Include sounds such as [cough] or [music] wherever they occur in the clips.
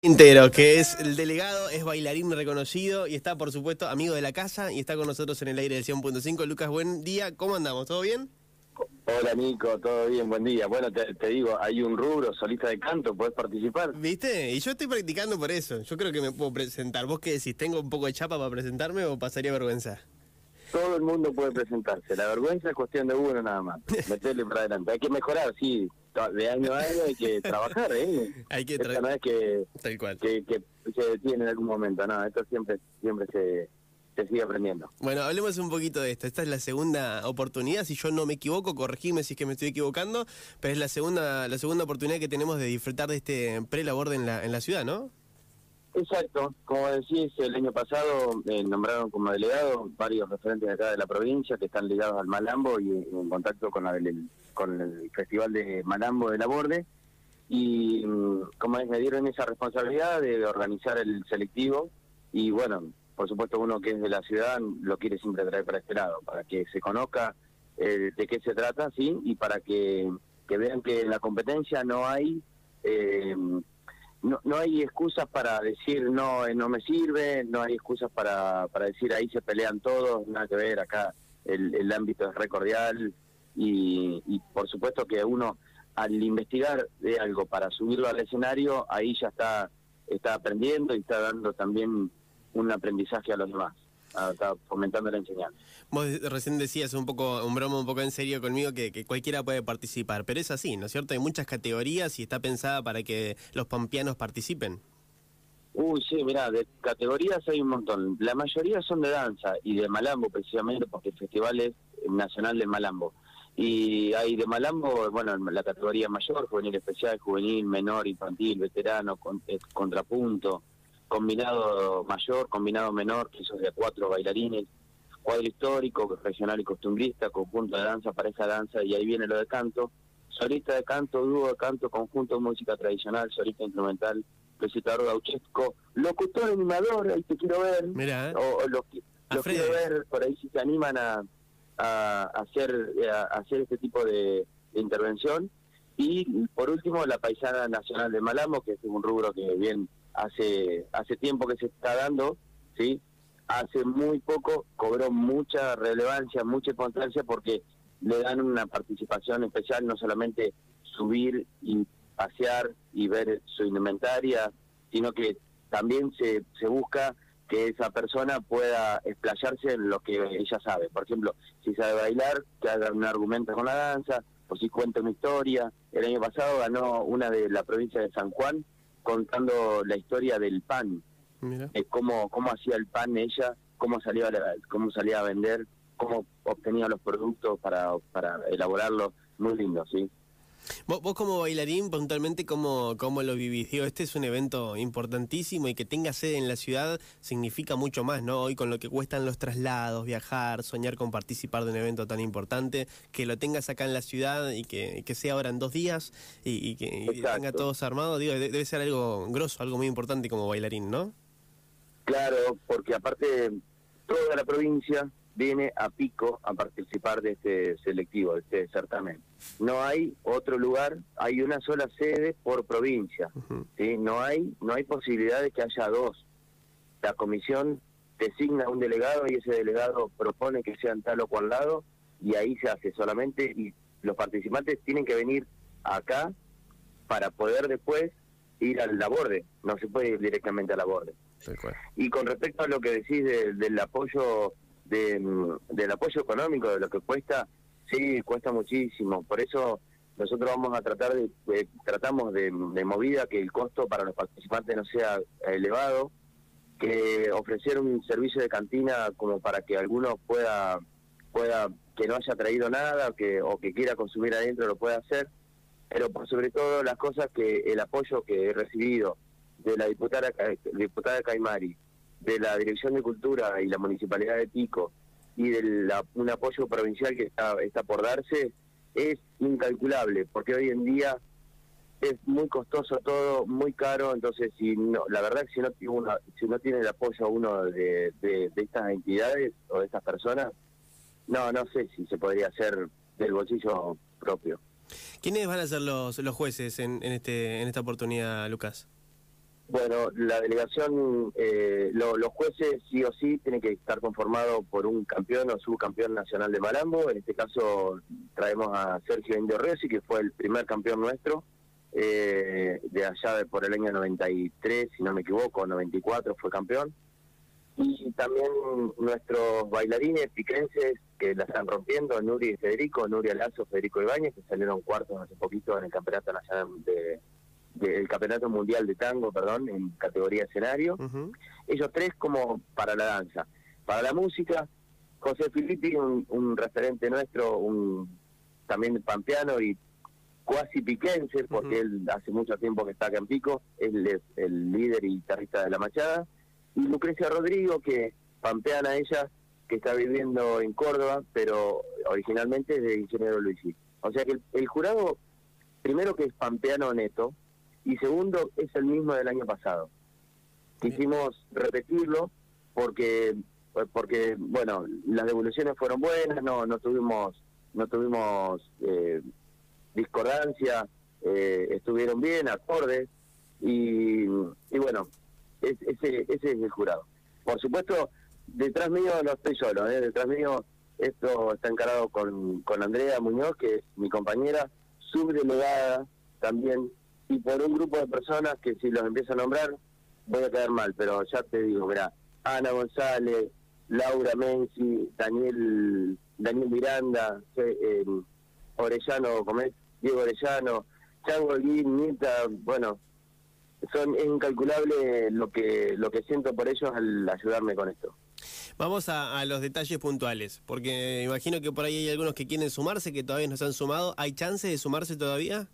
Quintero, que es el delegado, es bailarín reconocido y está, por supuesto, amigo de la casa y está con nosotros en el aire del 100.5. Lucas, buen día, ¿cómo andamos? ¿Todo bien? Hola Nico, todo bien, buen día. Bueno, te, digo, hay un rubro, solista de canto, ¿puedes participar? ¿Viste? Y yo estoy practicando por eso. Yo creo que me puedo presentar. ¿Vos qué decís? ¿Tengo un poco de chapa para presentarme o pasaría vergüenza? Todo el mundo puede presentarse. La vergüenza es cuestión de uno nada más. Meterle para adelante. Hay que mejorar, sí de año a año hay que [laughs] trabajar, ¿eh? Hay que trabajar. no es que, Tal cual. Que, se detiene en algún momento, no, esto siempre, siempre se, se sigue aprendiendo. Bueno, hablemos un poquito de esto. Esta es la segunda oportunidad, si yo no me equivoco, corregime si es que me estoy equivocando, pero es la segunda la segunda oportunidad que tenemos de disfrutar de este pre-labor en la, en la ciudad, ¿no? Exacto, como decís, el año pasado eh, nombraron como delegado varios referentes de acá de la provincia que están ligados al Malambo y en contacto con, el, con el Festival de Malambo de la Borde. Y mm, como me dieron esa responsabilidad de organizar el selectivo y bueno, por supuesto uno que es de la ciudad lo quiere siempre traer para este lado, para que se conozca eh, de qué se trata, sí, y para que, que vean que en la competencia no hay... Eh, no, no hay excusas para decir no eh, no me sirve, no hay excusas para, para decir ahí se pelean todos, nada que ver, acá el, el ámbito es recordial y, y por supuesto que uno al investigar de algo para subirlo al escenario, ahí ya está, está aprendiendo y está dando también un aprendizaje a los demás. Ah, está fomentando la enseñanza. Vos recién decías un poco, un broma un poco en serio conmigo que, cualquiera puede participar, pero es así, ¿no es cierto? Hay muchas categorías y está pensada para que los pampeanos participen. Uy, sí, mira, de categorías hay un montón. La mayoría son de danza y de malambo precisamente porque el festival es nacional de malambo. Y hay de malambo, bueno, la categoría mayor, juvenil especial, juvenil, menor, infantil, veterano, con, eh, contrapunto, combinado mayor, combinado menor, que esos de cuatro bailarines, cuadro histórico, regional y costumbrista, conjunto de danza, pareja de danza, y ahí viene lo de canto, solista de canto, dúo de canto, conjunto de música tradicional, solista instrumental, recitador gauchesco, locutor animador, ahí te quiero ver, Mira, ¿eh? o, los, quiero ver por ahí si se animan a, a, hacer a, hacer este tipo de, intervención, y por último la paisana nacional de Malamo, que es un rubro que bien hace hace tiempo que se está dando, ¿sí? Hace muy poco cobró mucha relevancia, mucha importancia porque le dan una participación especial, no solamente subir y pasear y ver su indumentaria, sino que también se, se busca que esa persona pueda explayarse en lo que ella sabe. Por ejemplo, si sabe bailar, que haga un argumento con la danza, o si cuenta una historia. El año pasado ganó una de la provincia de San Juan, contando la historia del pan, cómo, cómo hacía el pan ella, cómo salía, cómo salía a vender, cómo obtenía los productos para, para elaborarlos, muy lindo, ¿sí? Vos, como bailarín, puntualmente, ¿cómo, ¿cómo lo vivís? Digo, este es un evento importantísimo y que tenga sede en la ciudad significa mucho más, ¿no? Hoy con lo que cuestan los traslados, viajar, soñar con participar de un evento tan importante, que lo tengas acá en la ciudad y que, que sea ahora en dos días y, que tenga todos armados, digo, debe ser algo grosso, algo muy importante como bailarín, ¿no? Claro, porque aparte toda la provincia viene a Pico a participar de este selectivo, de este certamen. No hay otro lugar, hay una sola sede por provincia, ¿sí? No hay no hay posibilidad de que haya dos. La comisión designa un delegado y ese delegado propone que sean tal o cual lado y ahí se hace solamente y los participantes tienen que venir acá para poder después ir al laborde, no se puede ir directamente al laborde. Y con respecto a lo que decís del apoyo de, del apoyo económico, de lo que cuesta, sí, cuesta muchísimo. Por eso nosotros vamos a tratar de, tratamos de, movida que el costo para los participantes no sea elevado, que ofrecer un servicio de cantina como para que alguno pueda, pueda que no haya traído nada que, o que quiera consumir adentro lo pueda hacer, pero por sobre todo las cosas que el apoyo que he recibido de la diputada, diputada Caimari, de la Dirección de Cultura y la Municipalidad de Pico y de un apoyo provincial que está, está por darse es incalculable, porque hoy en día es muy costoso todo, muy caro, entonces si no, la verdad que si no, uno, si no tiene el apoyo uno de, de, estas entidades o de estas personas, no, no sé si se podría hacer del bolsillo propio. ¿Quiénes van a ser los, los jueces en, en, este, en esta oportunidad, Lucas? Bueno, la delegación, eh, los jueces sí o sí tienen que estar conformados por un campeón o subcampeón nacional de Malambo. En este caso traemos a Sergio Indio Rossi, que fue el primer campeón nuestro, eh, de allá de, por el año 93, si no me equivoco, 94 fue campeón. Y también nuestros bailarines piquenses que la están rompiendo, Nuri y Federico, Nuri Lazo, Federico Ibáñez, que salieron cuartos hace poquito en el Campeonato Nacional de del Campeonato Mundial de Tango, perdón, en categoría escenario. Ellos tres como para la danza. Para la música, José Filippi, un, referente nuestro, un también pampeano y cuasi piquense, porque él hace mucho tiempo que está acá en Pico, él es el líder y guitarrista de La Machada. Y Lucrecia Rodrigo, que pampeana ella, que está viviendo en Córdoba, pero originalmente es de Ingeniero Luisi. O sea que el, el jurado, primero que es pampeano neto, y segundo es el mismo del año pasado. Quisimos repetirlo porque porque bueno las devoluciones fueron buenas, no no tuvimos no tuvimos eh, discordancia, eh, estuvieron bien, acordes y, y bueno ese ese es el jurado. Por supuesto detrás mío no estoy solo, ¿eh? detrás mío esto está encarado con, con Andrea Muñoz, que es mi compañera, subdelegada también y por un grupo de personas que si los empiezo a nombrar voy a quedar mal, pero ya te digo, mira, Ana González, Laura Menzi, Daniel Daniel Miranda, eh, Orellano, Diego Orellano, Chango Guín, Nita, bueno, son es incalculable lo que lo que siento por ellos al ayudarme con esto. Vamos a, a, los detalles puntuales, porque imagino que por ahí hay algunos que quieren sumarse, que todavía no se han sumado. ¿Hay chance de sumarse todavía?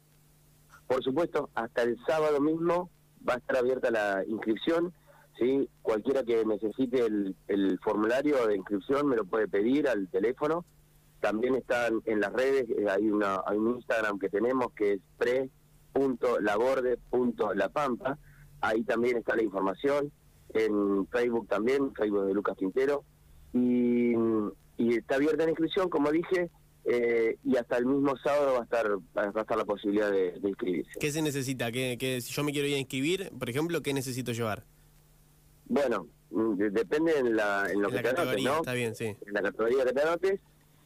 Por supuesto, hasta el sábado mismo va a estar abierta la inscripción. ¿sí? Cualquiera que necesite el, formulario de inscripción me lo puede pedir al teléfono. También están en las redes, eh, hay, una, hay un Instagram que tenemos que es pre.laborde.lapampa. Ahí también está la información. En Facebook también, Facebook de Lucas Quintero. Y, y está abierta la inscripción, como dije, eh, y hasta el mismo sábado va a estar va a estar la posibilidad de, inscribirse. ¿Qué se necesita? ¿Qué, si yo me quiero ir a inscribir, por ejemplo, qué necesito llevar? Bueno, mm, depende en, la, en lo que te anotes, ¿no? Está bien, sí. En la categoría que te anotes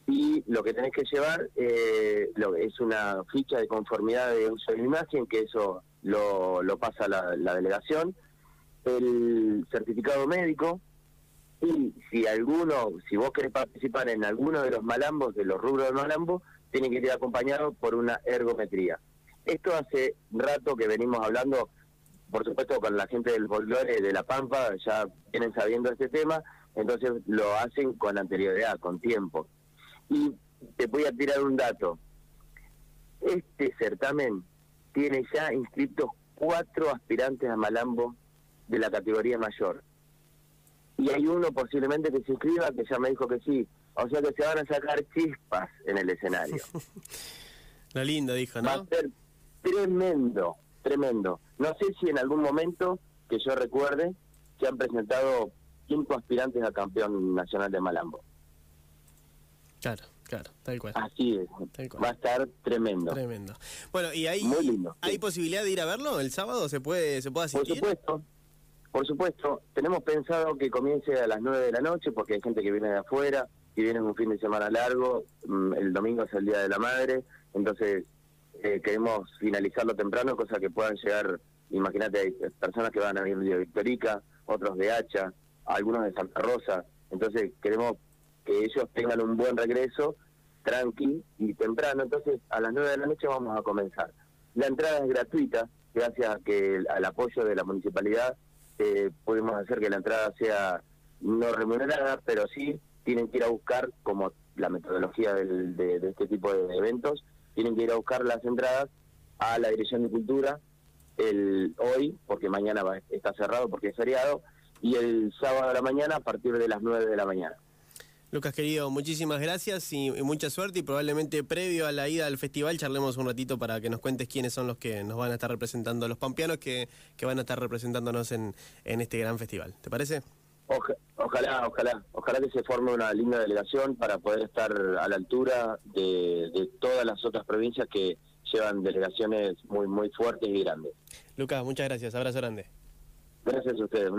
y lo que tenés que llevar eh, lo, es una ficha de conformidad de uso de imagen, que eso lo, lo pasa la, la delegación, el certificado médico, y si alguno, si vos querés participar en alguno de los malambos, de los rubros de malambo, tiene que ir acompañado por una ergometría. Esto hace rato que venimos hablando, por supuesto con la gente del folclore de La Pampa, ya vienen sabiendo este tema, entonces lo hacen con anterioridad, con tiempo. Y te voy a tirar un dato. Este certamen tiene ya inscritos cuatro aspirantes a Malambo de la categoría mayor y hay uno posiblemente que se inscriba que ya me dijo que sí. O sea que se van a sacar chispas en el escenario. [laughs] Lo lindo, dijo, ¿no? Va a ser tremendo, tremendo. No sé si en algún momento, que yo recuerde, se han presentado cinco aspirantes a campeón nacional de Malambo. Claro, claro, tal cual. Así es. Va a estar tremendo. Tremendo. Bueno, ¿y hay, Muy lindo, ¿hay posibilidad de ir a verlo el sábado? ¿Se puede, se puede asistir? Por supuesto. Por supuesto, tenemos pensado que comience a las 9 de la noche porque hay gente que viene de afuera y viene un fin de semana largo, mm, el domingo es el Día de la Madre, entonces eh, queremos finalizarlo temprano, cosa que puedan llegar, imagínate, hay personas que van a venir de Victorica, otros de Hacha, algunos de Santa Rosa, entonces queremos que ellos tengan un buen regreso, tranqui y temprano, entonces a las 9 de la noche vamos a comenzar. La entrada es gratuita, gracias a que al apoyo de la municipalidad eh, podemos hacer que la entrada sea no remunerada, pero sí tienen que ir a buscar, como la metodología de, este tipo de eventos, tienen que ir a buscar las entradas a la Dirección de Cultura el hoy, porque mañana va, está cerrado porque es feriado, y el sábado a la mañana a partir de las 9 de la mañana. Lucas querido, muchísimas gracias y, mucha suerte y probablemente previo a la ida al festival charlemos un ratito para que nos cuentes quiénes son los que nos van a estar representando, los pampeanos que, que van a estar representándonos en, en este gran festival. ¿Te parece? ojalá, ojalá, ojalá que se forme una linda delegación para poder estar a la altura de, de todas las otras provincias que llevan delegaciones muy, muy fuertes y grandes. Lucas, muchas gracias, abrazo grande. Gracias a ustedes.